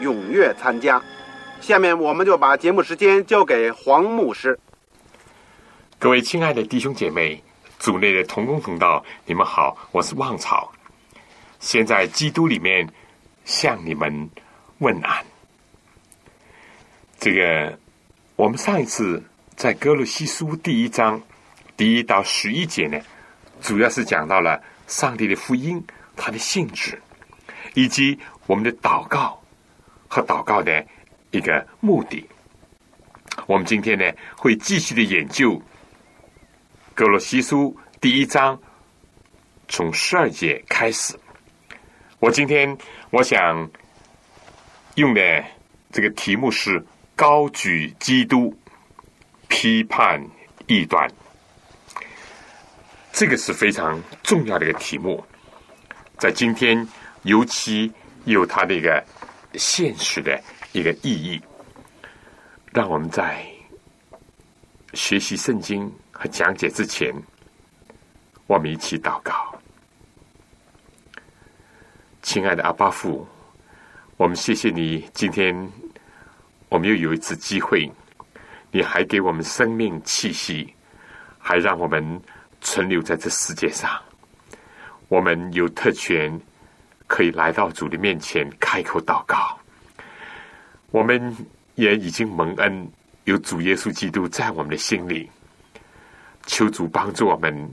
踊跃参加。下面我们就把节目时间交给黄牧师。各位亲爱的弟兄姐妹、组内的同工同道，你们好，我是旺草。现在基督里面向你们问安。这个，我们上一次在哥罗西书第一章。第一到十一节呢，主要是讲到了上帝的福音，它的性质，以及我们的祷告和祷告的一个目的。我们今天呢，会继续的研究格罗西书第一章，从十二节开始。我今天我想用的这个题目是高举基督，批判异端。这个是非常重要的一个题目，在今天尤其有它的一个现实的一个意义。让我们在学习圣经和讲解之前，我们一起祷告。亲爱的阿巴父，我们谢谢你，今天我们又有一次机会，你还给我们生命气息，还让我们。存留在这世界上，我们有特权可以来到主的面前开口祷告。我们也已经蒙恩，有主耶稣基督在我们的心里。求主帮助我们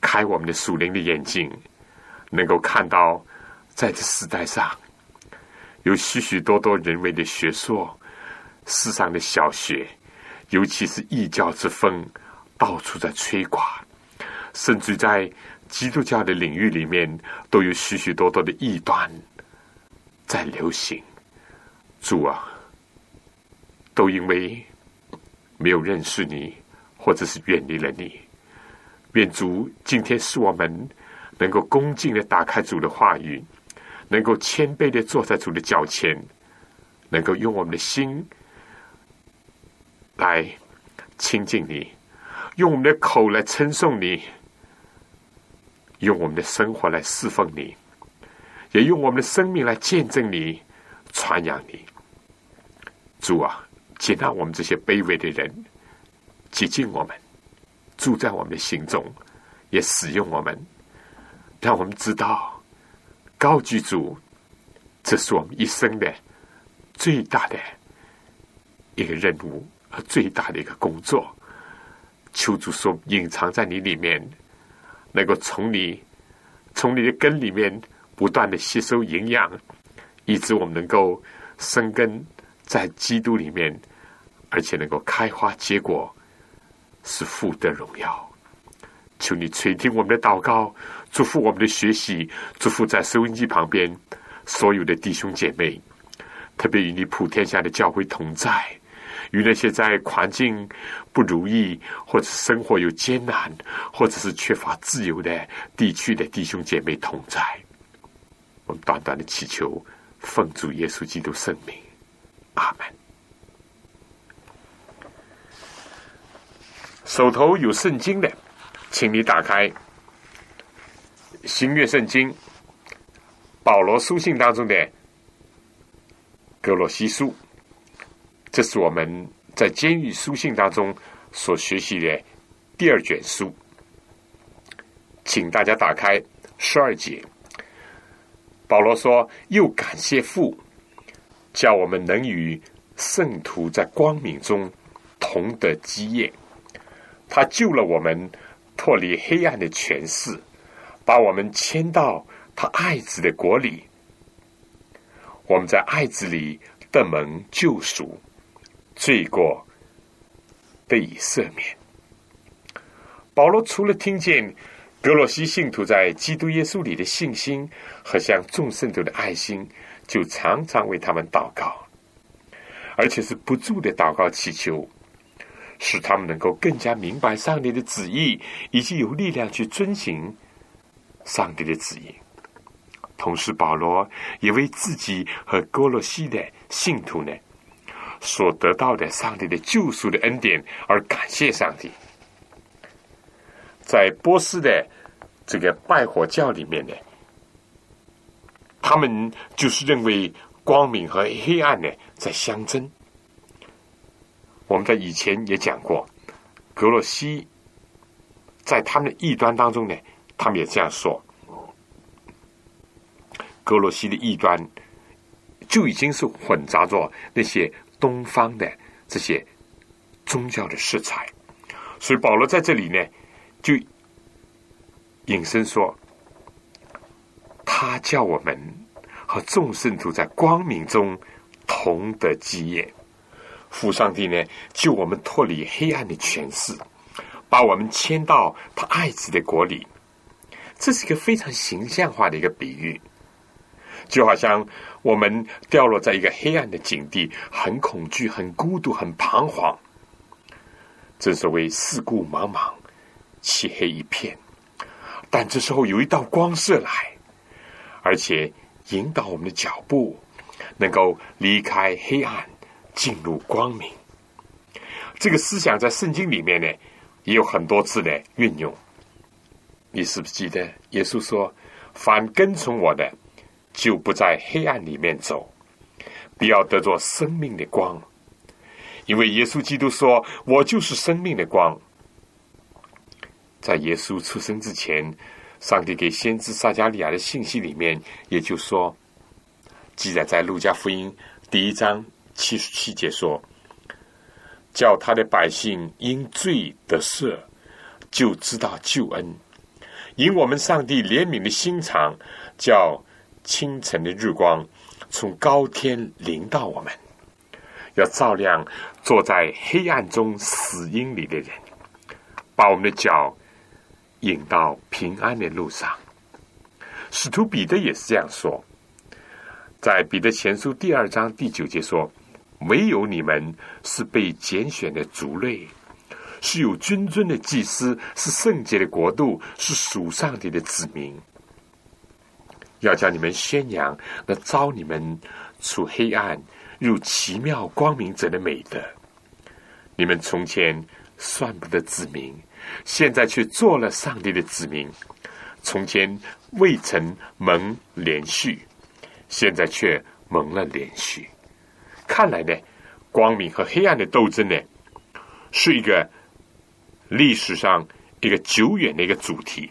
开我们的属灵的眼睛，能够看到在这时代上有许许多多人为的学说，世上的小学，尤其是异教之风，到处在吹垮。甚至在基督教的领域里面，都有许许多多的异端在流行。主啊，都因为没有认识你，或者是远离了你。愿主今天使我们能够恭敬的打开主的话语，能够谦卑的坐在主的脚前，能够用我们的心来亲近你，用我们的口来称颂你。用我们的生活来侍奉你，也用我们的生命来见证你、传扬你。主啊，接纳我们这些卑微的人，接近我们，住在我们的心中，也使用我们，让我们知道高举主，这是我们一生的最大的一个任务和最大的一个工作。求主说，隐藏在你里面。能够从你从你的根里面不断的吸收营养，以致我们能够生根在基督里面，而且能够开花结果，是富的荣耀。求你垂听我们的祷告，祝福我们的学习，祝福在收音机旁边所有的弟兄姐妹，特别与你普天下的教会同在。与那些在环境不如意，或者生活有艰难，或者是缺乏自由的地区的弟兄姐妹同在，我们短短的祈求，奉主耶稣基督圣名，阿门。手头有圣经的，请你打开新约圣经，保罗书信当中的格罗西书。这是我们在监狱书信当中所学习的第二卷书，请大家打开十二节。保罗说：“又感谢父，叫我们能与圣徒在光明中同得基业。他救了我们，脱离黑暗的权势，把我们迁到他爱子的国里。我们在爱子里得蒙救赎，罪过得以赦免。保罗除了听见格罗西信徒在基督耶稣里的信心和向众圣徒的爱心，就常常为他们祷告，而且是不住的祷告祈求。使他们能够更加明白上帝的旨意，以及有力量去遵行上帝的旨意。同时，保罗也为自己和哥罗西的信徒呢所得到的上帝的救赎的恩典而感谢上帝。在波斯的这个拜火教里面呢，他们就是认为光明和黑暗呢在相争。我们在以前也讲过，格洛西在他们的异端当中呢，他们也这样说：格洛西的异端就已经是混杂着那些东方的这些宗教的色彩。所以保罗在这里呢，就引申说，他叫我们和众圣徒在光明中同得基业。父上帝呢，救我们脱离黑暗的权势，把我们迁到他爱子的国里。这是一个非常形象化的一个比喻，就好像我们掉落在一个黑暗的境地，很恐惧、很孤独、很彷徨。正所谓四顾茫茫，漆黑一片。但这时候有一道光射来，而且引导我们的脚步，能够离开黑暗。进入光明，这个思想在圣经里面呢，也有很多次的运用。你是不是记得耶稣说：“凡跟从我的，就不在黑暗里面走，必要得着生命的光。”因为耶稣基督说：“我就是生命的光。”在耶稣出生之前，上帝给先知撒加利亚的信息里面，也就说，记载在路加福音第一章。七十七节说：“叫他的百姓因罪得赦，就知道救恩；因我们上帝怜悯的心肠，叫清晨的日光从高天临到我们，要照亮坐在黑暗中死荫里的人，把我们的脚引到平安的路上。”使徒彼得也是这样说，在彼得前书第二章第九节说。唯有你们是被拣选的族类，是有君尊的祭司，是圣洁的国度，是属上帝的子民。要叫你们宣扬那招你们出黑暗入奇妙光明者的美德。你们从前算不得子民，现在却做了上帝的子民；从前未曾蒙连续，现在却蒙了连续。看来呢，光明和黑暗的斗争呢，是一个历史上一个久远的一个主题。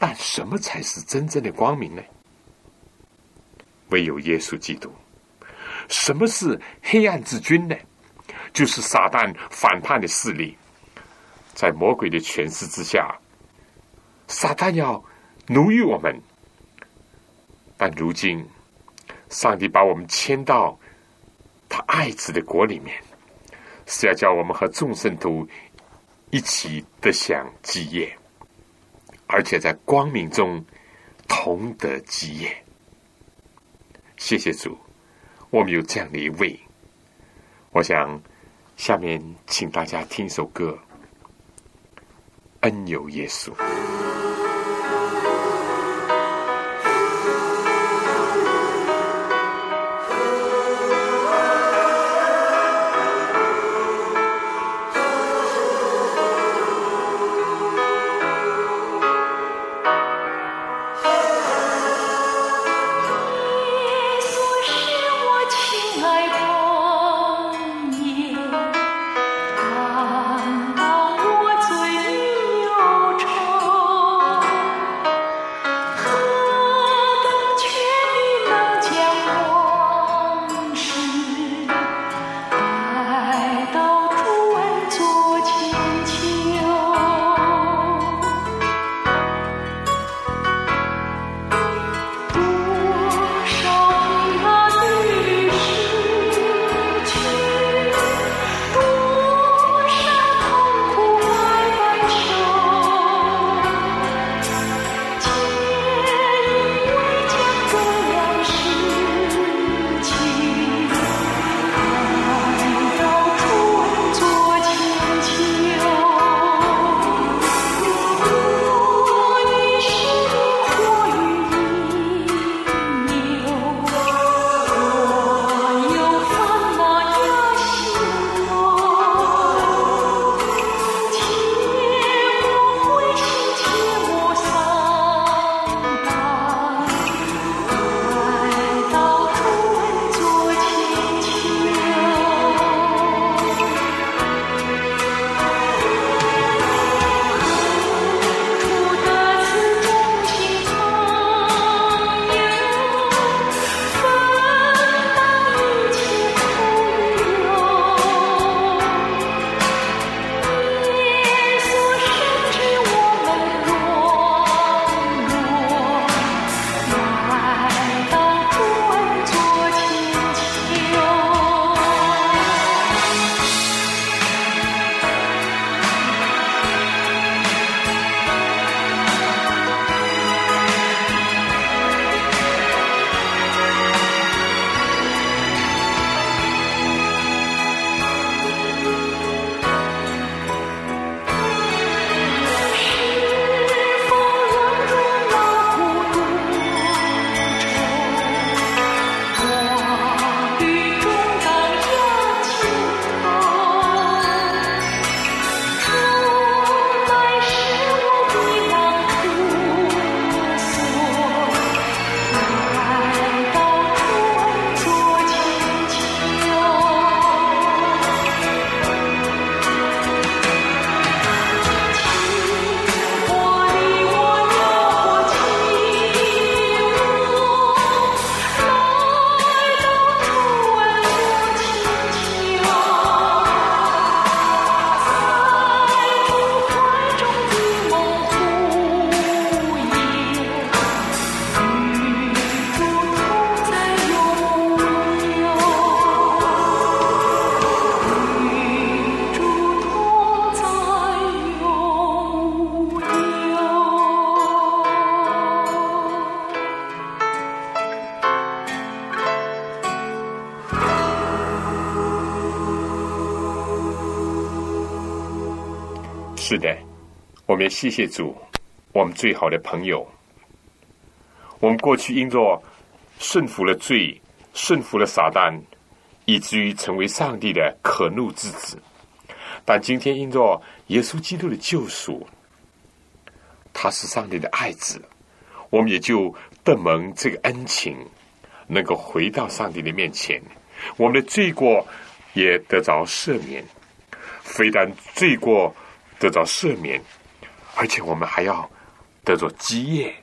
但什么才是真正的光明呢？唯有耶稣基督。什么是黑暗之君呢？就是撒旦反叛的势力，在魔鬼的权势之下，撒旦要奴役我们。但如今。上帝把我们迁到他爱子的国里面，是要叫我们和众圣徒一起得享基业，而且在光明中同得基业。谢谢主，我们有这样的一位。我想下面请大家听一首歌，《恩有耶稣》。是的，我们也谢谢主，我们最好的朋友。我们过去因着顺服了罪，顺服了撒旦，以至于成为上帝的可怒之子。但今天因着耶稣基督的救赎，他是上帝的爱子，我们也就得蒙这个恩情，能够回到上帝的面前。我们的罪过也得着赦免，非但罪过得到赦免，而且我们还要得着基业。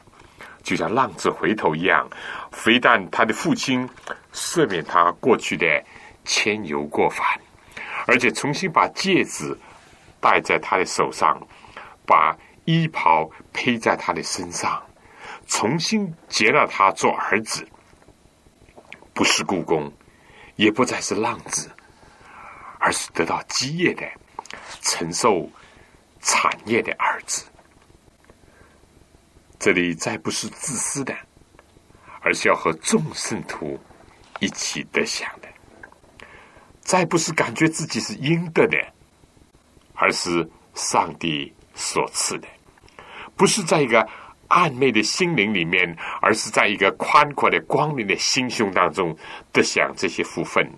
就像浪子回头一样，非但他的父亲赦免他过去的牵牛过犯，而且重新把戒指戴在他的手上，把衣袍披在他的身上，重新接纳他做儿子，不是故宫，也不再是浪子，而是得到基业的、承受产业的儿子。这里再不是自私的，而是要和众圣徒一起得享的；再不是感觉自己是应得的，而是上帝所赐的；不是在一个暧昧的心灵里面，而是在一个宽阔的光明的心胸当中得享这些福分。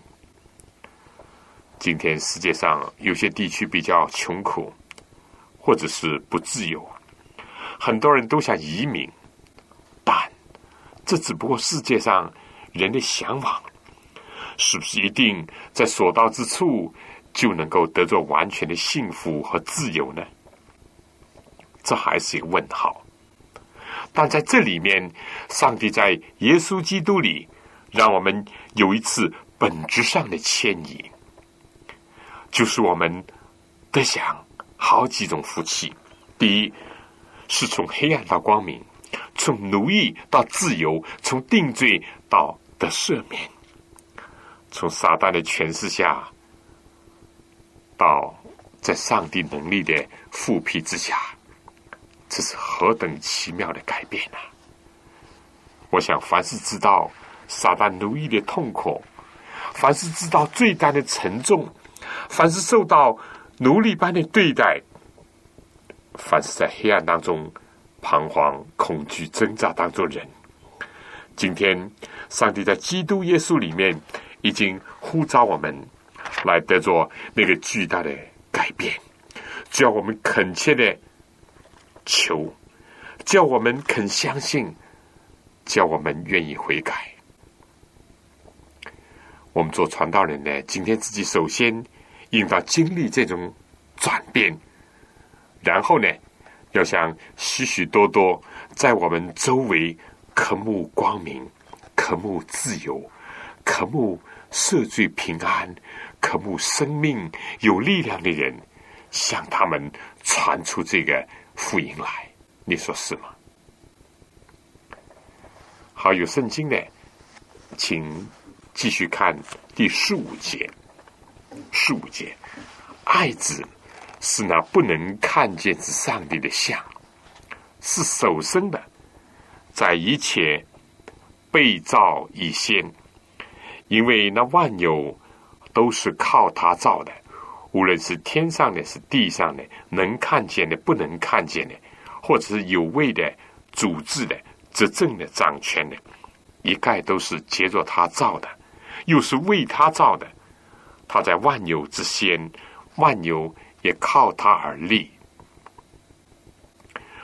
今天世界上有些地区比较穷苦，或者是不自由。很多人都想移民，但这只不过世界上人的向往，是不是一定在所到之处就能够得着完全的幸福和自由呢？这还是一个问号。但在这里面，上帝在耶稣基督里，让我们有一次本质上的迁移，就是我们得享好几种福气。第一。是从黑暗到光明，从奴役到自由，从定罪到得赦免，从撒旦的权势下，到在上帝能力的复辟之下，这是何等奇妙的改变啊！我想，凡是知道撒旦奴役的痛苦，凡是知道罪担的沉重，凡是受到奴隶般的对待。凡是在黑暗当中彷徨、恐惧、挣扎当中人，今天上帝在基督耶稣里面已经呼召我们来得着那个巨大的改变。只要我们恳切的求，叫我们肯相信，叫我们愿意悔改。我们做传道人呢，今天自己首先应当经历这种转变。然后呢，要像许许多多在我们周围渴慕光明、渴慕自由、渴慕赦罪平安、渴慕生命有力量的人，向他们传出这个福音来。你说是吗？好，有圣经呢，请继续看第十五节。十五节，爱子。是那不能看见之上帝的像，是首生的，在一切被造以先，因为那万有都是靠他造的，无论是天上的，是地上的，能看见的，不能看见的，或者是有位的、主治的、执政的、掌权的，一概都是接着他造的，又是为他造的。他在万有之先，万有。也靠他而立。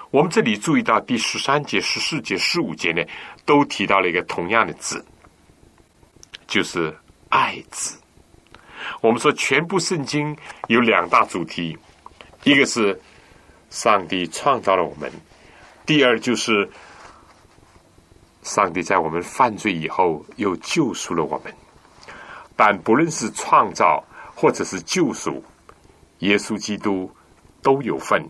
我们这里注意到第十三节、十四节、十五节呢，都提到了一个同样的字，就是“爱”字。我们说，全部圣经有两大主题：一个是上帝创造了我们；第二就是上帝在我们犯罪以后又救赎了我们。但不论是创造或者是救赎。耶稣基督都有份，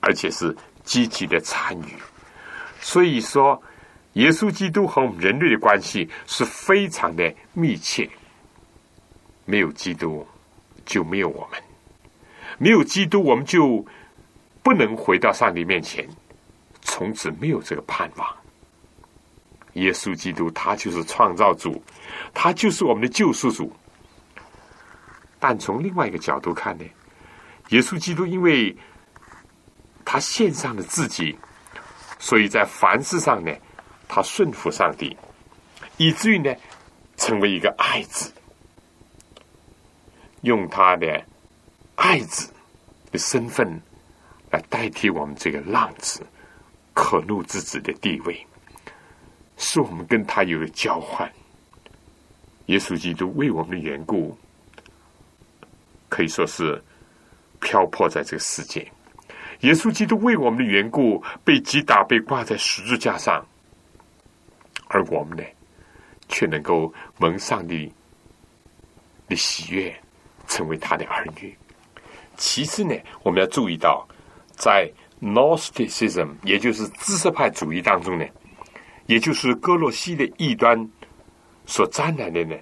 而且是积极的参与。所以说，耶稣基督和我们人类的关系是非常的密切。没有基督，就没有我们；没有基督，我们就不能回到上帝面前，从此没有这个盼望。耶稣基督，他就是创造主，他就是我们的救赎主。但从另外一个角度看呢，耶稣基督因为他献上了自己，所以在凡事上呢，他顺服上帝，以至于呢，成为一个爱子，用他的爱子的身份来代替我们这个浪子、可怒之子的地位，是我们跟他有了交换。耶稣基督为我们的缘故，可以说是漂泊在这个世界。耶稣基督为我们的缘故被击打，被挂在十字架上，而我们呢，却能够蒙上帝的喜悦，成为他的儿女。其次呢，我们要注意到，在 Gnosticism，也就是知识派主义当中呢，也就是哥洛西的异端。所沾染的呢，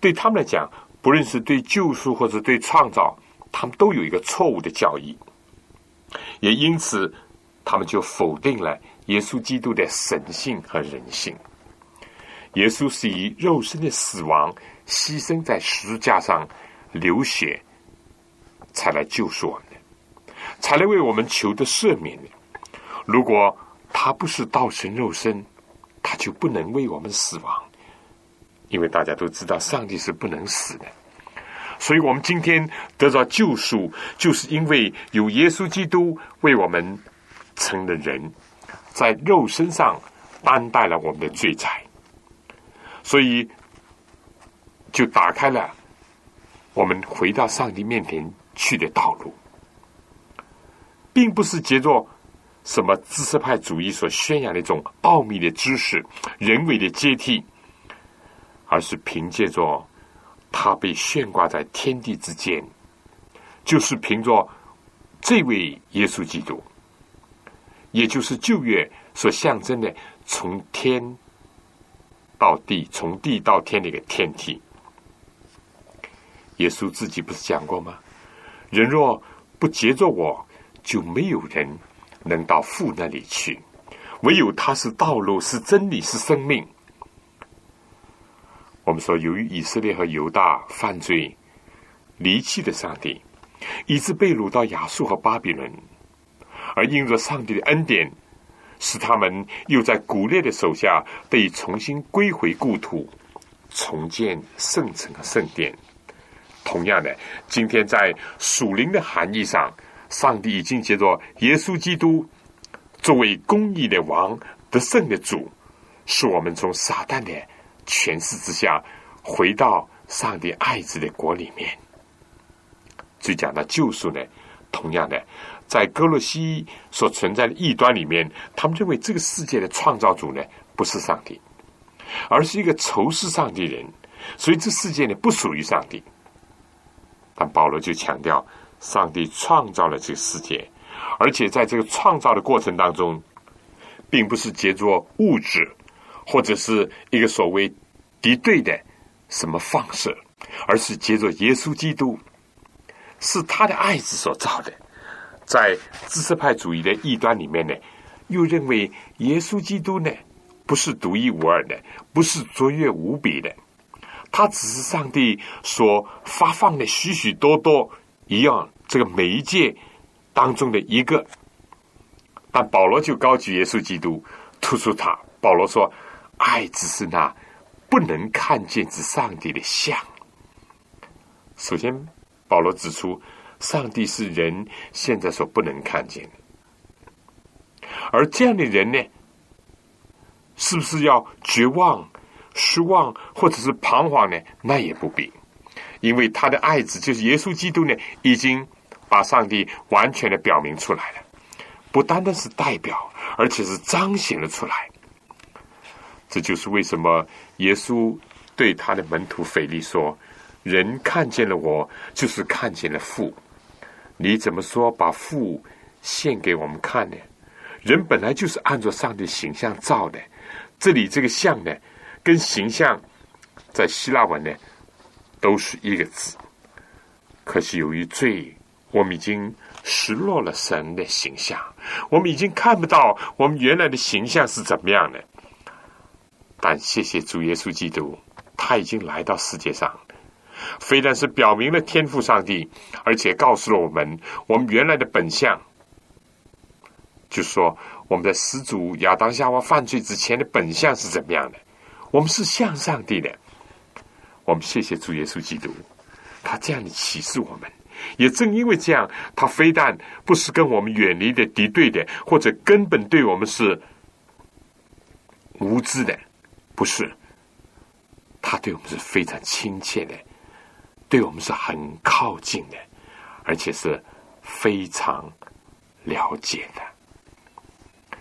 对他们来讲，不论是对救赎或者对创造，他们都有一个错误的教义，也因此，他们就否定了耶稣基督的神性和人性。耶稣是以肉身的死亡牺牲在十字架上流血，才来救赎我们的，才来为我们求得赦免的。如果他不是道成肉身，他就不能为我们死亡。因为大家都知道，上帝是不能死的，所以我们今天得到救赎，就是因为有耶稣基督为我们成了人，在肉身上担待了我们的罪债，所以就打开了我们回到上帝面前去的道路，并不是借着什么知识派主义所宣扬的一种奥秘的知识、人为的阶梯。而是凭借着他被悬挂在天地之间，就是凭着这位耶稣基督，也就是旧约所象征的从天到地、从地到天的一个天梯。耶稣自己不是讲过吗？人若不接着我，就没有人能到父那里去；唯有他是道路，是真理，是生命。我们说，由于以色列和犹大犯罪离弃的上帝，以致被掳到亚述和巴比伦，而因着上帝的恩典，使他们又在古列的手下被重新归回故土，重建圣城和圣殿。同样的，今天在属灵的含义上，上帝已经借着耶稣基督作为公义的王、得胜的主，使我们从撒旦的。权势之下，回到上帝爱子的国里面。就讲到救赎呢，同样的，在哥罗西所存在的异端里面，他们认为这个世界的创造主呢不是上帝，而是一个仇视上帝人，所以这世界呢不属于上帝。但保罗就强调，上帝创造了这个世界，而且在这个创造的过程当中，并不是借助物质。或者是一个所谓敌对的什么放射，而是借着耶稣基督是他的爱子所造的。在知识派主义的异端里面呢，又认为耶稣基督呢不是独一无二的，不是卓越无比的，他只是上帝所发放的许许多多一样这个媒介当中的一个。但保罗就高举耶稣基督，突出他。保罗说。爱只是那不能看见之上帝的像。首先，保罗指出，上帝是人现在所不能看见的，而这样的人呢，是不是要绝望、失望或者是彷徨呢？那也不必，因为他的爱子就是耶稣基督呢，已经把上帝完全的表明出来了，不单单是代表，而且是彰显了出来。这就是为什么耶稣对他的门徒腓力说：“人看见了我，就是看见了父。你怎么说把父献给我们看呢？人本来就是按照上帝形象造的。这里这个像呢，跟形象在希腊文呢都是一个字。可是由于罪，我们已经失落了神的形象，我们已经看不到我们原来的形象是怎么样的。”但谢谢主耶稣基督，他已经来到世界上，非但是表明了天赋上帝，而且告诉了我们我们原来的本相，就说我们的始祖亚当夏娃犯罪之前的本相是怎么样的？我们是向上帝的。我们谢谢主耶稣基督，他这样的启示我们。也正因为这样，他非但不是跟我们远离的敌对的，或者根本对我们是无知的，不是。他对我们是非常亲切的，对我们是很靠近的，而且是非常了解的。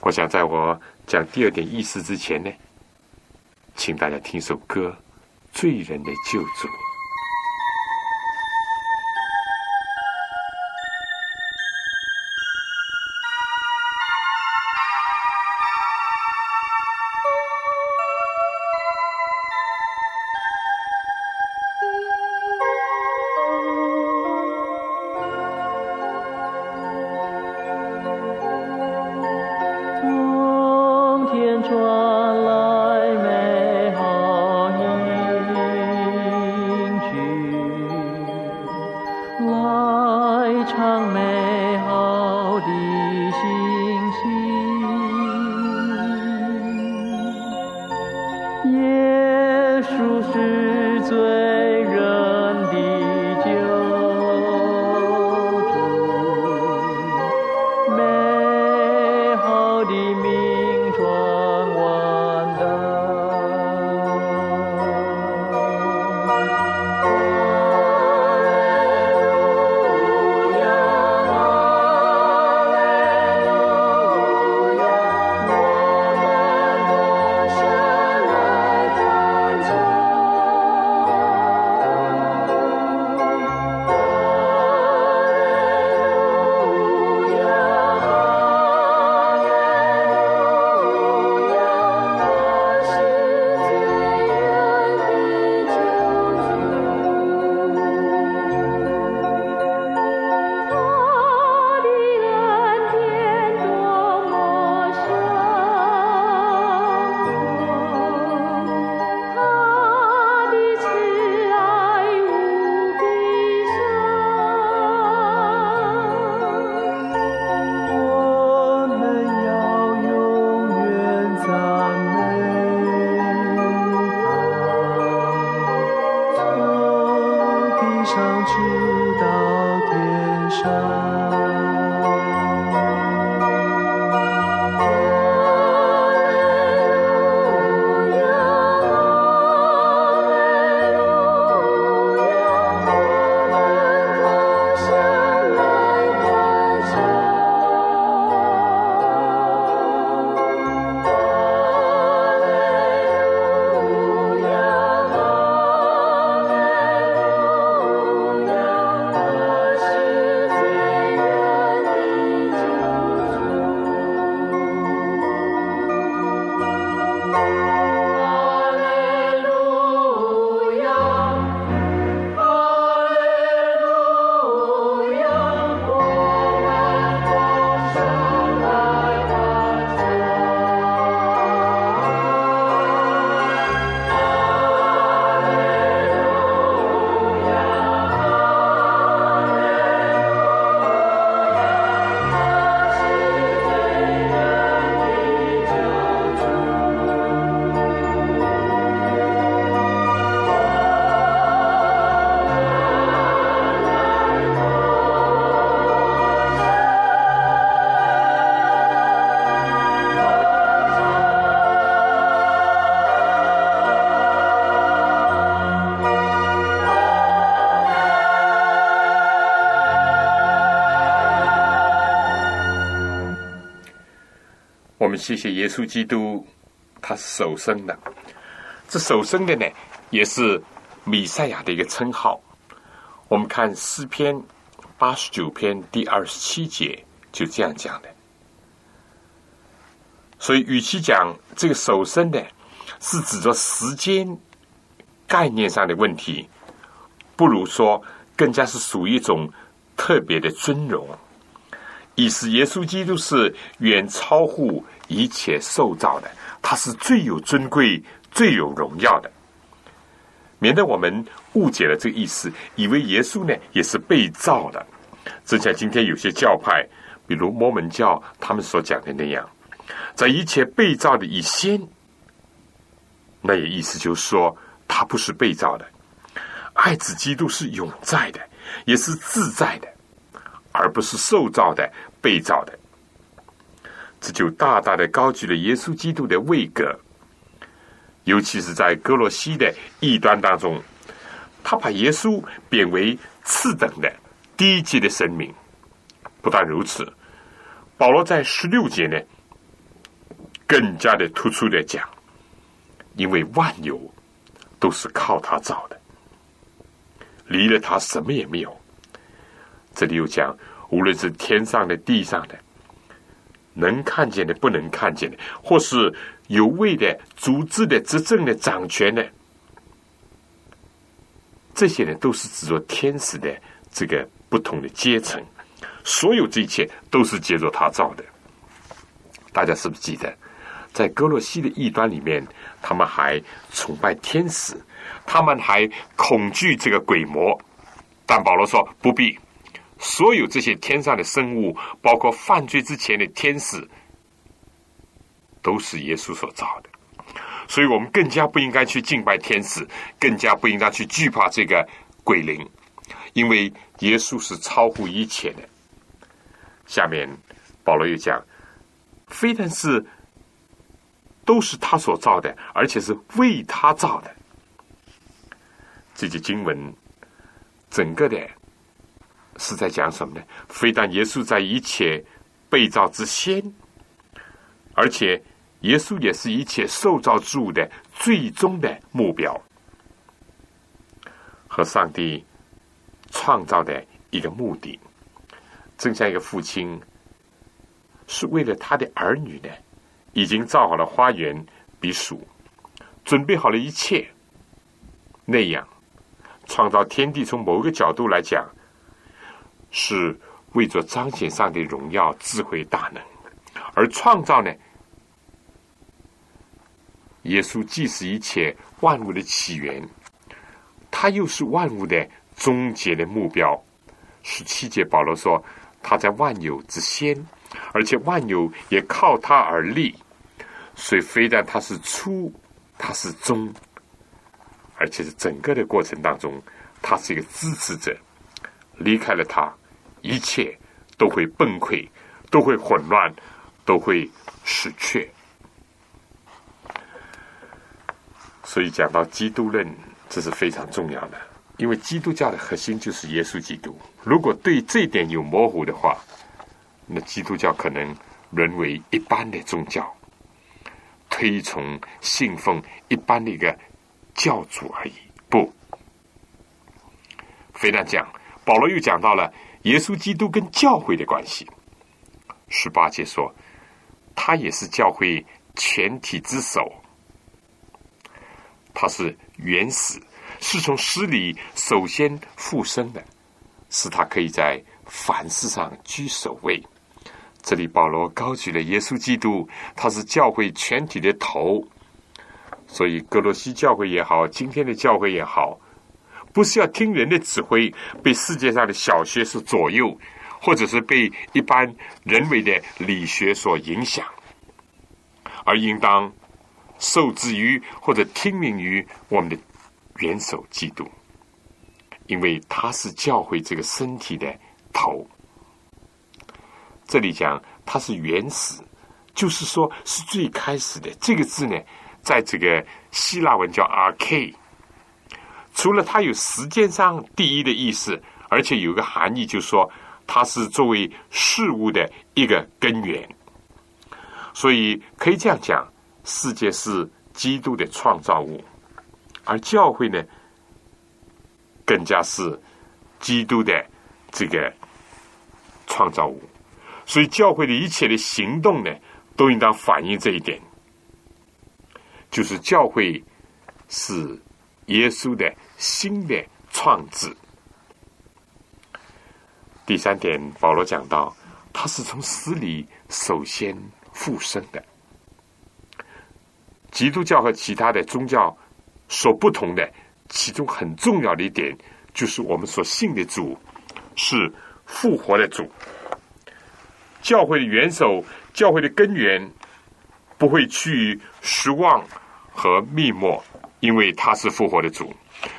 我想在我讲第二点意思之前呢，请大家听首歌《罪人的救主》。直到天上。谢谢耶稣基督，他是首生的。这首生的呢，也是米赛亚的一个称号。我们看诗篇八十九篇第二十七节，就这样讲的。所以，与其讲这个首生的是指着时间概念上的问题，不如说更加是属于一种特别的尊荣，以使耶稣基督是远超乎。一切受造的，他是最有尊贵、最有荣耀的。免得我们误解了这个意思，以为耶稣呢也是被造的。正像今天有些教派，比如摩门教，他们所讲的那样，在一切被造的以先，那也意思就是说，他不是被造的。爱子基督是永在的，也是自在的，而不是受造的、被造的。这就大大的高举了耶稣基督的位格。尤其是在哥罗西的异端当中，他把耶稣贬为次等的低级的神明。不但如此，保罗在十六节呢，更加的突出的讲，因为万有都是靠他造的，离了他什么也没有。这里又讲，无论是天上的、地上的，能看见的、不能看见的，或是。有位的、组织的、执政的、掌权的，这些人都是指着天使的这个不同的阶层。所有这一切都是借着他造的。大家是不是记得，在哥洛西的异端里面，他们还崇拜天使，他们还恐惧这个鬼魔。但保罗说不必，所有这些天上的生物，包括犯罪之前的天使。都是耶稣所造的，所以我们更加不应该去敬拜天使，更加不应该去惧怕这个鬼灵，因为耶稣是超乎一切的。下面保罗又讲，非但是都是他所造的，而且是为他造的。这节经文整个的是在讲什么呢？非但耶稣在一切被造之先，而且。耶稣也是一切受造之物的最终的目标，和上帝创造的一个目的。正像一个父亲是为了他的儿女呢，已经造好了花园、避暑，准备好了一切，那样创造天地，从某个角度来讲，是为着彰显上帝荣耀、智慧、大能，而创造呢？耶稣既是一切万物的起源，他又是万物的终结的目标。十七节保罗说：“他在万有之先，而且万有也靠他而立。所以，非但他是初，他是终，而且是整个的过程当中，他是一个支持者。离开了他，一切都会崩溃，都会混乱，都会失去。”所以讲到基督论，这是非常重要的，因为基督教的核心就是耶稣基督。如果对这一点有模糊的话，那基督教可能沦为一般的宗教，推崇信奉一般的一个教主而已。不，非但讲，保罗又讲到了耶稣基督跟教会的关系。十八节说，他也是教会全体之首。他是原始，是从死里首先复生的，使他可以在凡事上居首位。这里保罗高举了耶稣基督，他是教会全体的头。所以哥罗西教会也好，今天的教会也好，不是要听人的指挥，被世界上的小学所左右，或者是被一般人为的理学所影响，而应当。受制于或者听命于我们的元首基督，因为他是教会这个身体的头。这里讲他是原始，就是说是最开始的。这个字呢，在这个希腊文叫 “ark”。除了它有时间上第一的意思，而且有个含义，就是说它是作为事物的一个根源。所以可以这样讲。世界是基督的创造物，而教会呢，更加是基督的这个创造物。所以，教会的一切的行动呢，都应当反映这一点，就是教会是耶稣的新的创制。第三点，保罗讲到，他是从死里首先复生的。基督教和其他的宗教所不同的，其中很重要的一点，就是我们所信的主是复活的主。教会的元首，教会的根源不会趋于失望和灭没，因为他是复活的主。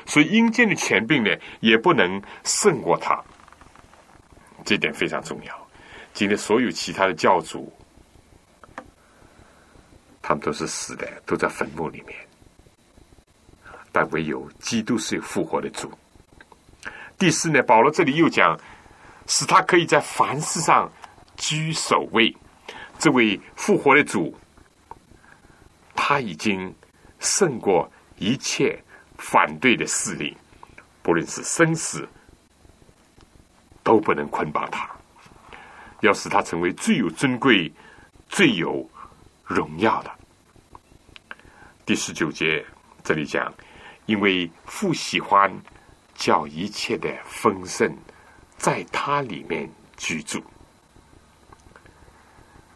所以阴间的权柄呢，也不能胜过他。这点非常重要。今天所有其他的教主，他们都是死的，都在坟墓里面。但唯有基督是有复活的主。第四呢，保罗这里又讲，使他可以在凡事上居首位。这位复活的主，他已经胜过一切。反对的势力，不论是生死，都不能捆绑他。要使他成为最有尊贵、最有荣耀的。第十九节这里讲，因为父喜欢叫一切的丰盛在他里面居住，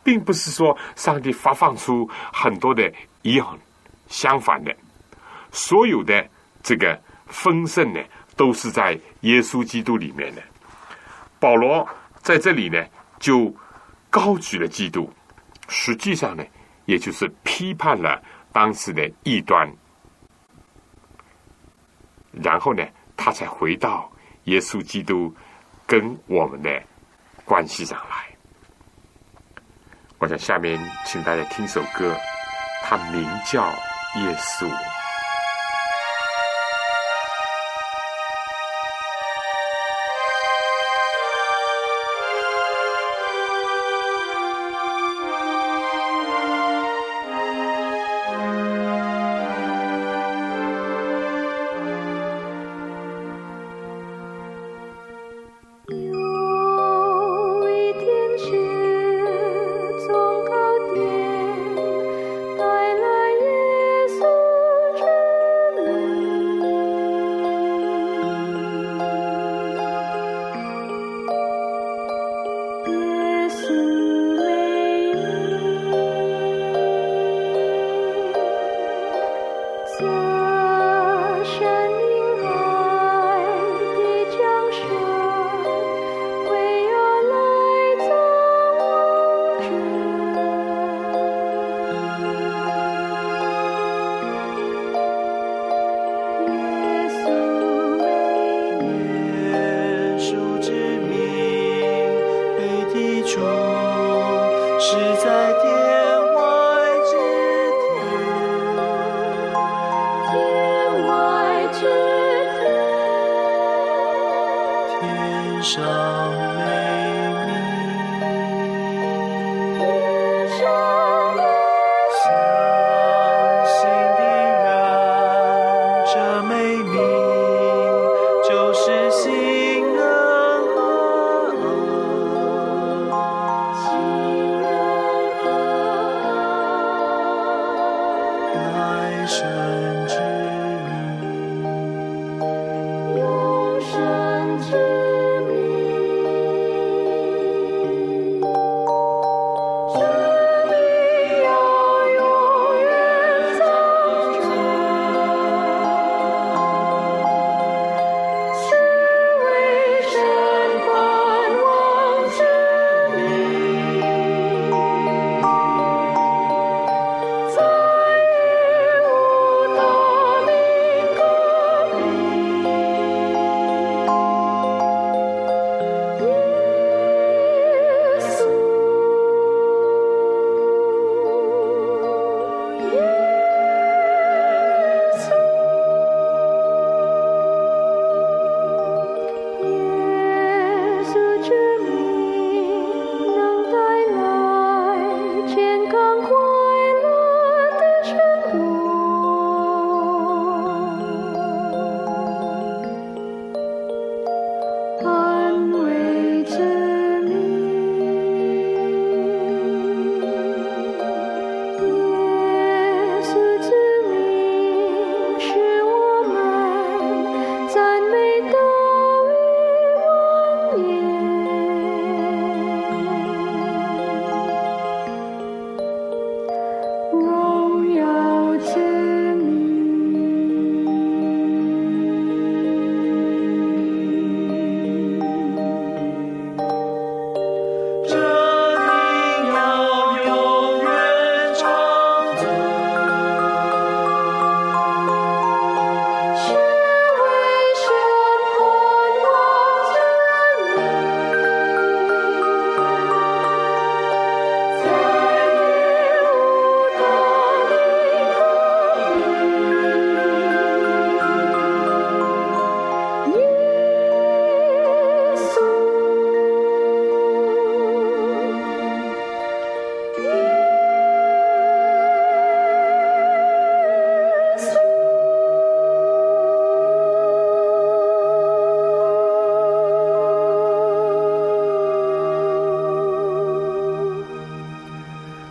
并不是说上帝发放出很多的一样，相反的，所有的。这个丰盛呢，都是在耶稣基督里面的。保罗在这里呢，就高举了基督，实际上呢，也就是批判了当时的异端，然后呢，他才回到耶稣基督跟我们的关系上来。我想下面请大家听首歌，它名叫《耶稣》。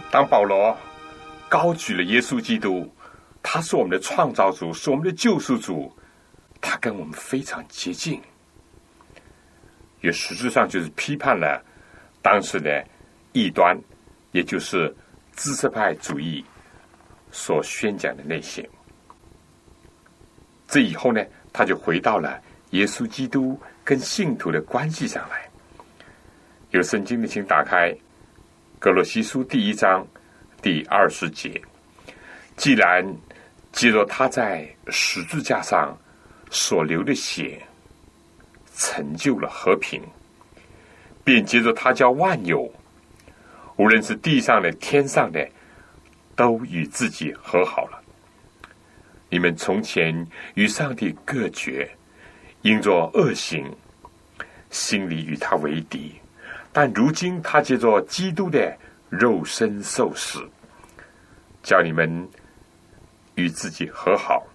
当保罗高举了耶稣基督，他是我们的创造主，是我们的救赎主，他跟我们非常接近，也实质上就是批判了当时的异端也就是知识派主义所宣讲的那些。这以后呢，他就回到了耶稣基督跟信徒的关系上来。有圣经的，请打开《格罗西书》第一章第二十节。既然记着他在十字架上所流的血成就了和平，便接着他叫万有，无论是地上的、天上的，都与自己和好了。你们从前与上帝隔绝，因作恶行，心里与他为敌。但如今他借着基督的肉身受死，叫你们与自己和好，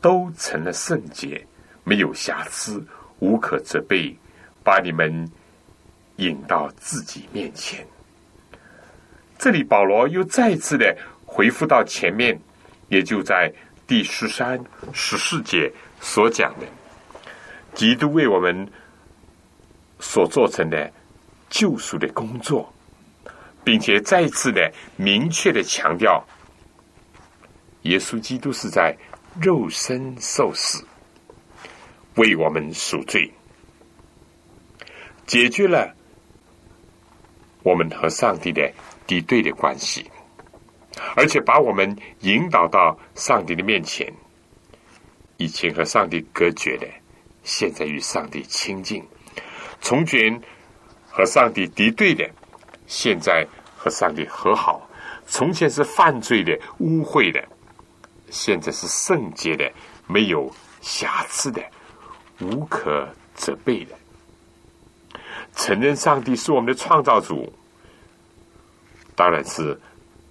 都成了圣洁，没有瑕疵，无可责备，把你们引到自己面前。这里保罗又再次的回复到前面，也就在第十三、十四节所讲的，基督为我们所做成的。救赎的工作，并且再次的明确的强调，耶稣基督是在肉身受死，为我们赎罪，解决了我们和上帝的敌对的关系，而且把我们引导到上帝的面前。以前和上帝隔绝的，现在与上帝亲近，从前。和上帝敌对的，现在和上帝和好；从前是犯罪的、污秽的，现在是圣洁的、没有瑕疵的、无可责备的。承认上帝是我们的创造主，当然是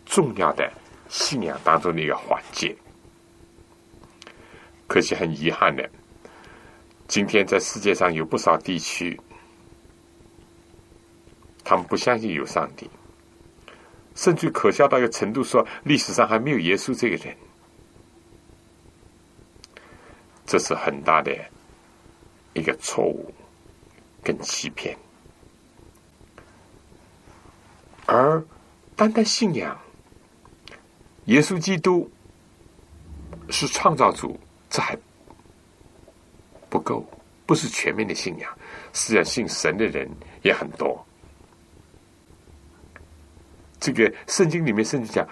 重要的信仰当中的一个环节。可惜很遗憾的，今天在世界上有不少地区。他们不相信有上帝，甚至可笑到一个程度，说历史上还没有耶稣这个人，这是很大的一个错误跟欺骗。而单单信仰耶稣基督是创造主，这还不够，不是全面的信仰。实际上，信神的人也很多。这个圣经里面甚至讲，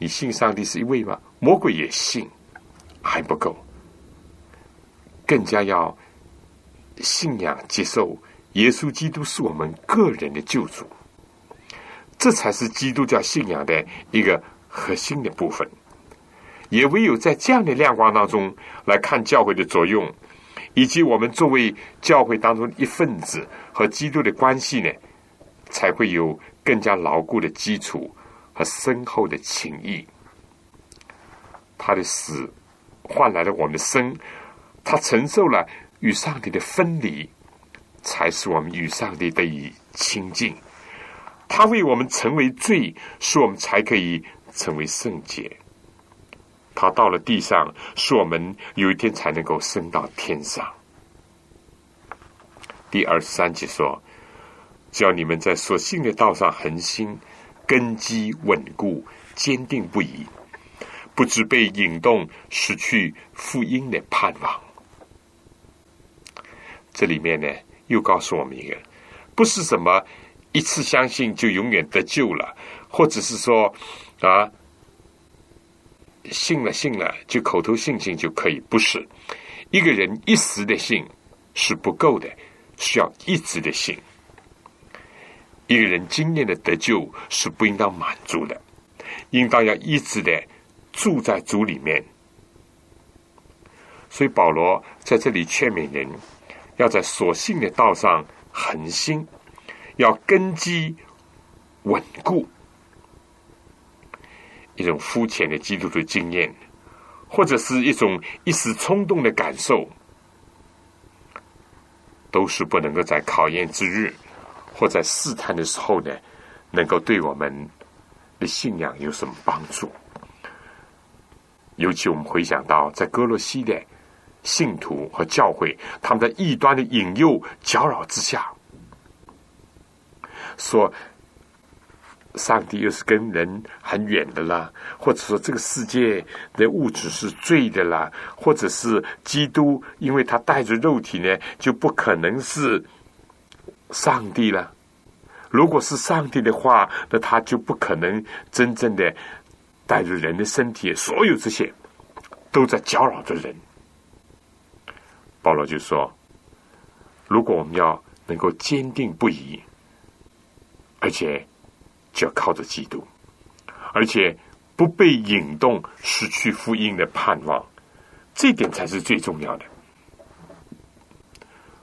你信上帝是一位吗？魔鬼也信，还不够，更加要信仰接受耶稣基督是我们个人的救主，这才是基督教信仰的一个核心的部分。也唯有在这样的亮光当中来看教会的作用，以及我们作为教会当中一份子和基督的关系呢，才会有。更加牢固的基础和深厚的情谊，他的死换来了我们的生，他承受了与上帝的分离，才使我们与上帝得以亲近。他为我们成为罪，使我们才可以成为圣洁。他到了地上，使我们有一天才能够升到天上。第二十三节说。只要你们在所信的道上恒心，根基稳固，坚定不移，不知被引动，失去福音的盼望。这里面呢，又告诉我们一个，不是什么一次相信就永远得救了，或者是说啊，信了信了就口头信信就可以，不是一个人一时的信是不够的，需要一直的信。一个人经验的得救是不应当满足的，应当要一直的住在主里面。所以保罗在这里劝勉人，要在所信的道上恒心，要根基稳固。一种肤浅的基督徒经验，或者是一种一时冲动的感受，都是不能够在考验之日。或在试探的时候呢，能够对我们的信仰有什么帮助？尤其我们回想到在哥罗西的信徒和教会，他们在异端的引诱搅扰之下，说上帝又是跟人很远的啦，或者说这个世界的物质是罪的啦，或者是基督因为他带着肉体呢，就不可能是上帝了。如果是上帝的话，那他就不可能真正的带着人的身体。所有这些都在搅扰着人。保罗就说：“如果我们要能够坚定不移，而且就要靠着基督，而且不被引动失去福音的盼望，这点才是最重要的。”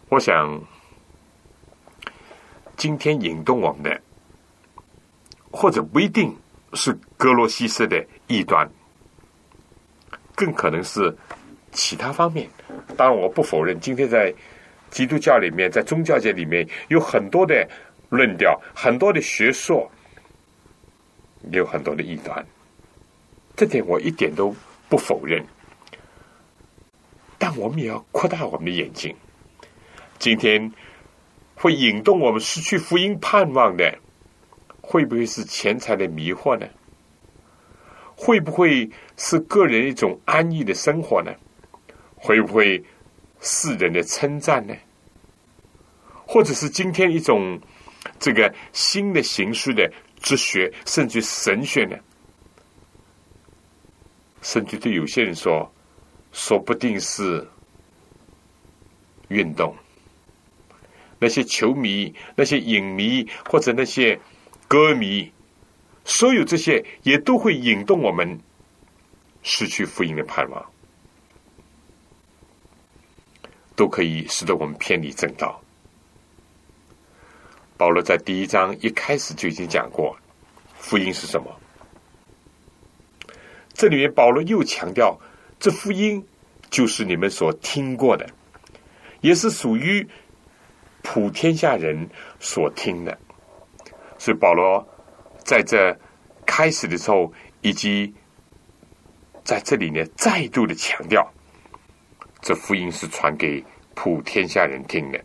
我想。今天引动我们的，或者不一定是格罗西斯的异端，更可能是其他方面。当然，我不否认，今天在基督教里面，在宗教界里面有很多的论调，很多的学说，有很多的异端。这点我一点都不否认。但我们也要扩大我们的眼睛。今天。会引动我们失去福音盼望的，会不会是钱财的迷惑呢？会不会是个人一种安逸的生活呢？会不会世人的称赞呢？或者是今天一种这个新的形式的哲学，甚至神学呢？甚至对有些人说，说不定是运动。那些球迷、那些影迷或者那些歌迷，所有这些也都会引动我们失去福音的盼望，都可以使得我们偏离正道。保罗在第一章一开始就已经讲过，福音是什么？这里面保罗又强调，这福音就是你们所听过的，也是属于。普天下人所听的，所以保罗在这开始的时候，以及在这里呢，再度的强调，这福音是传给普天下人听的，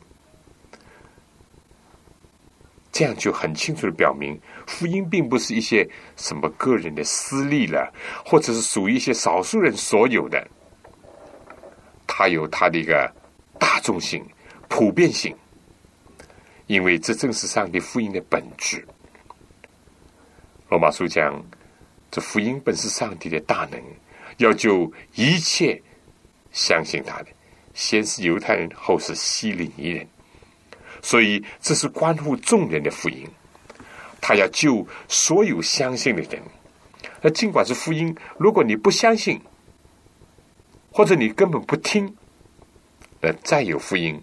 这样就很清楚的表明，福音并不是一些什么个人的私利了，或者是属于一些少数人所有的，它有它的一个大众性、普遍性。因为这正是上帝福音的本质。罗马书讲，这福音本是上帝的大能，要救一切相信他的，先是犹太人，后是希利尼人。所以这是关乎众人的福音，他要救所有相信的人。那尽管是福音，如果你不相信，或者你根本不听，那再有福音，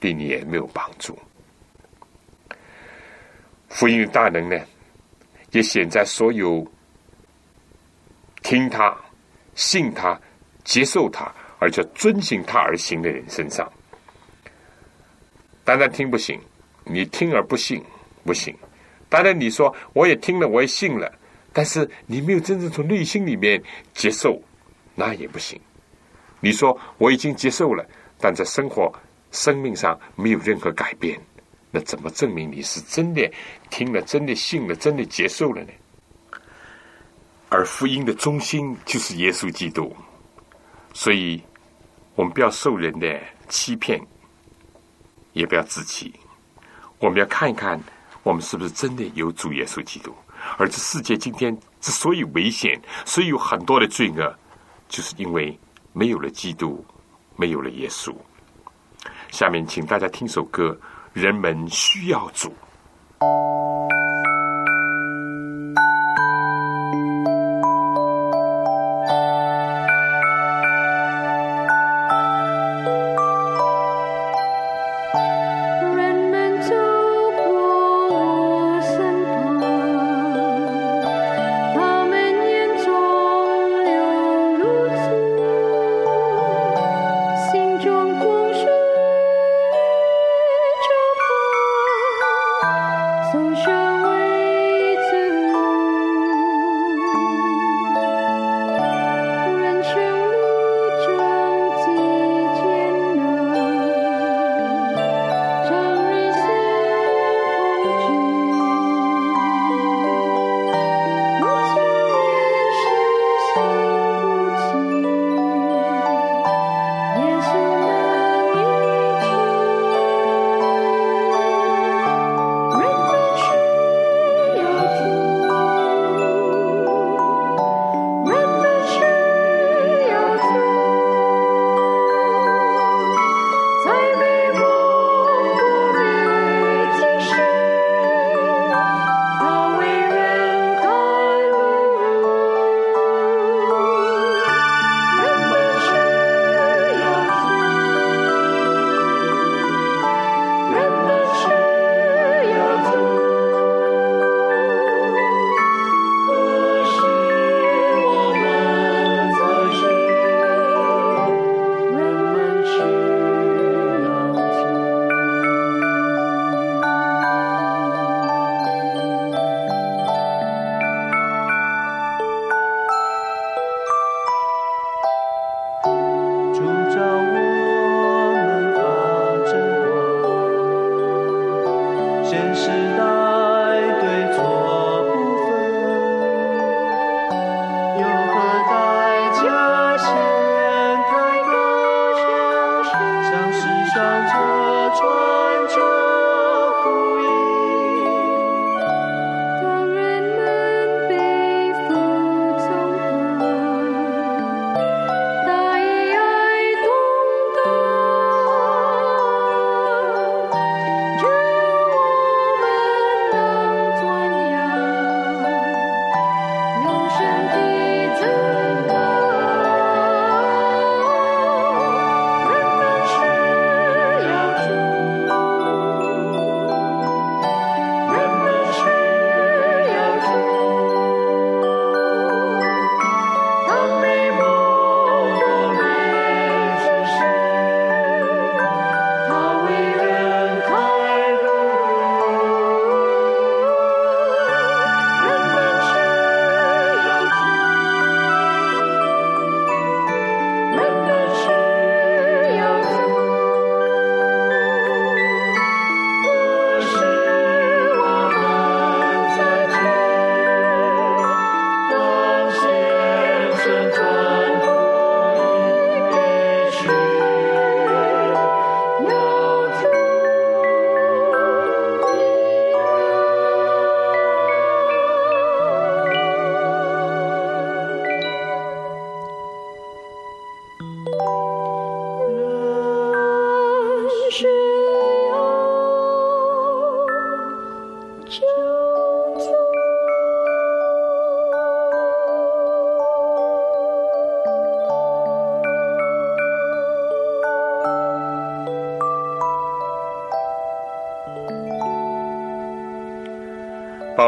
对你也没有帮助。福音的大能呢，也显在所有听他、信他、接受他，而且遵循他而行的人身上。单单听不行，你听而不信不行。当然你说我也听了，我也信了，但是你没有真正从内心里面接受，那也不行。你说我已经接受了，但在生活、生命上没有任何改变。那怎么证明你是真的听了、真的信了、真的接受了呢？而福音的中心就是耶稣基督，所以我们不要受人的欺骗，也不要自欺。我们要看一看，我们是不是真的有主耶稣基督。而这世界今天之所以危险，所以有很多的罪恶，就是因为没有了基督，没有了耶稣。下面，请大家听首歌。人们需要主。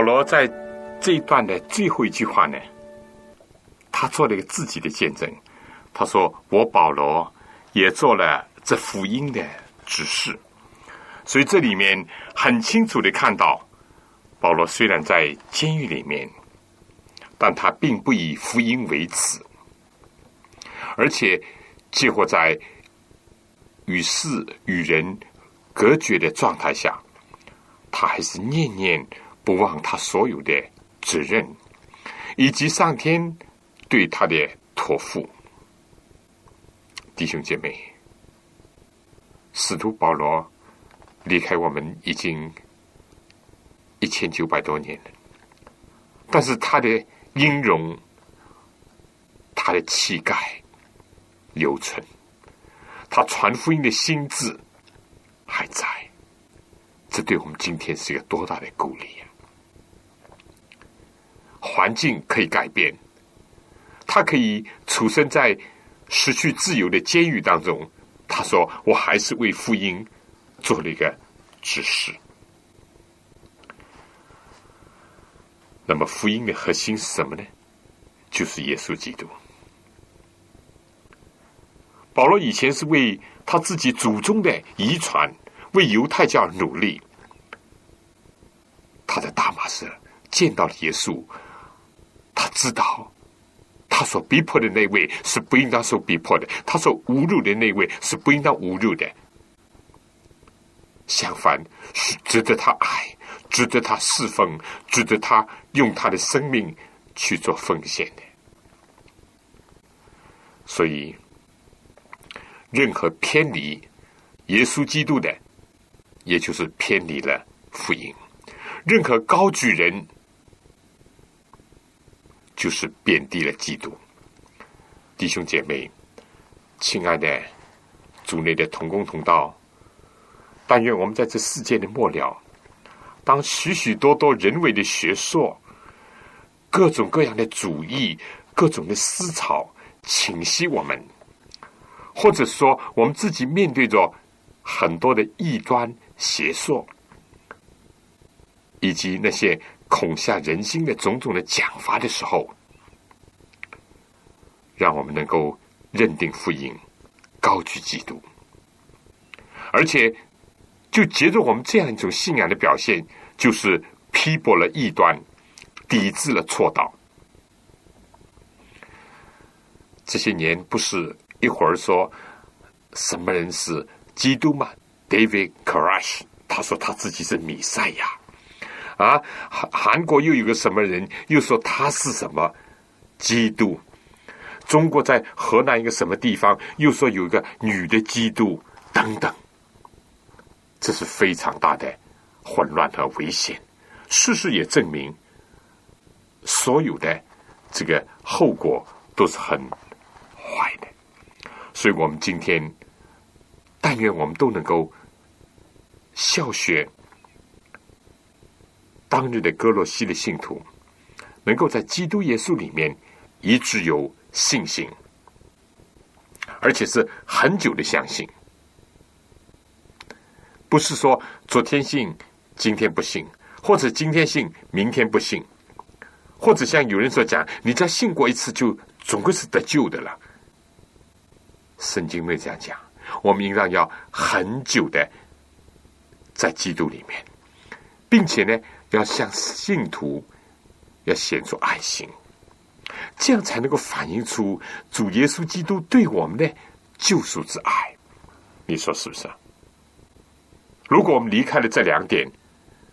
罗在这一段的最后一句话呢，他做了一个自己的见证。他说：“我保罗也做了这福音的指示。”所以这里面很清楚的看到，保罗虽然在监狱里面，但他并不以福音为耻，而且几乎在与世与人隔绝的状态下，他还是念念不忘他所有的责任，以及上天对他的托付。弟兄姐妹，使徒保罗。离开我们已经一千九百多年了，但是他的音容、他的气概留存，他传福音的心智还在，这对我们今天是一个多大的鼓励呀！环境可以改变，他可以出生在失去自由的监狱当中，他说：“我还是为福音。”做了一个指示。那么福音的核心是什么呢？就是耶稣基督。保罗以前是为他自己祖宗的遗传，为犹太教而努力。他在大马士见到了耶稣，他知道他所逼迫的那位是不应当受逼迫的，他所侮辱的那位是不应当侮辱的。相反，是值得他爱，值得他侍奉，值得他用他的生命去做奉献的。所以，任何偏离耶稣基督的，也就是偏离了福音；任何高举人，就是贬低了基督。弟兄姐妹，亲爱的主内的同工同道。但愿我们在这世界的末了，当许许多多人为的学说、各种各样的主义、各种的思潮侵袭我们，或者说我们自己面对着很多的异端邪说，以及那些恐吓人心的种种的讲法的时候，让我们能够认定福音，高举基督，而且。就接着我们这样一种信仰的表现，就是批驳了异端，抵制了错道。这些年不是一会儿说什么人是基督吗？David Koresh 他说他自己是米赛亚啊，韩韩国又有个什么人又说他是什么基督？中国在河南一个什么地方又说有一个女的基督等等。这是非常大的混乱和危险。事实也证明，所有的这个后果都是很坏的。所以我们今天，但愿我们都能够效学当日的哥罗西的信徒，能够在基督耶稣里面一直有信心，而且是很久的相信。不是说昨天信，今天不信，或者今天信，明天不信，或者像有人所讲，你只要信过一次，就总归是得救的了。圣经没这样讲，我们应当要很久的在基督里面，并且呢，要向信徒要显出爱心，这样才能够反映出主耶稣基督对我们的救赎之爱。你说是不是？如果我们离开了这两点，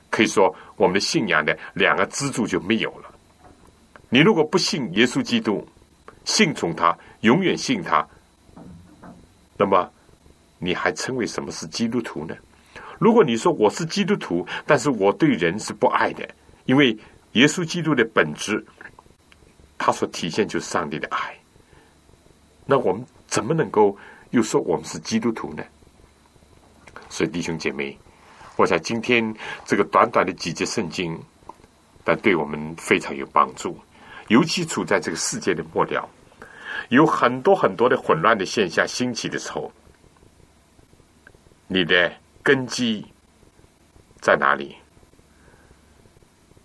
可以说我们的信仰的两个支柱就没有了。你如果不信耶稣基督，信从他，永远信他，那么你还称为什么是基督徒呢？如果你说我是基督徒，但是我对人是不爱的，因为耶稣基督的本质，他所体现就是上帝的爱，那我们怎么能够又说我们是基督徒呢？所以，弟兄姐妹，我想今天这个短短的几节圣经，但对我们非常有帮助。尤其处在这个世界的末了，有很多很多的混乱的现象兴起的时候，你的根基在哪里？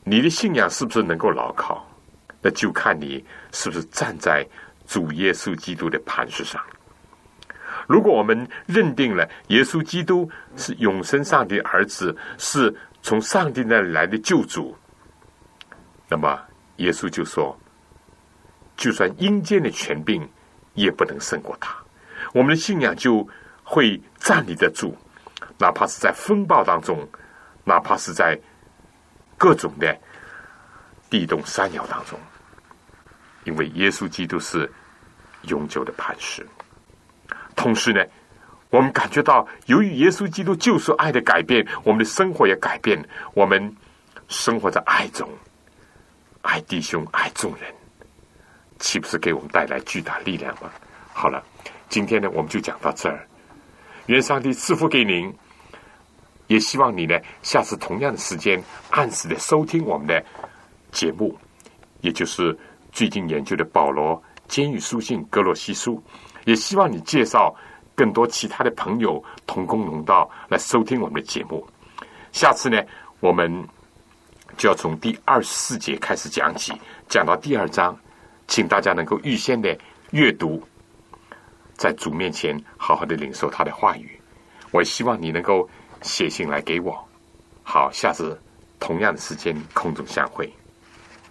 你的信仰是不是能够牢靠？那就看你是不是站在主耶稣基督的磐石上。如果我们认定了耶稣基督是永生上帝的儿子，是从上帝那里来的救主，那么耶稣就说：“就算阴间的权柄，也不能胜过他。”我们的信仰就会站立得住，哪怕是在风暴当中，哪怕是在各种的地动山摇当中，因为耶稣基督是永久的磐石。同时呢，我们感觉到，由于耶稣基督救赎爱的改变，我们的生活也改变。我们生活在爱中，爱弟兄，爱众人，岂不是给我们带来巨大力量吗？好了，今天呢，我们就讲到这儿。愿上帝赐福给您，也希望你呢，下次同样的时间，按时的收听我们的节目，也就是最近研究的保罗监狱书信格罗西书。也希望你介绍更多其他的朋友同工同道来收听我们的节目。下次呢，我们就要从第二十四节开始讲起，讲到第二章，请大家能够预先的阅读，在主面前好好的领受他的话语。我希望你能够写信来给我。好，下次同样的时间空中相会。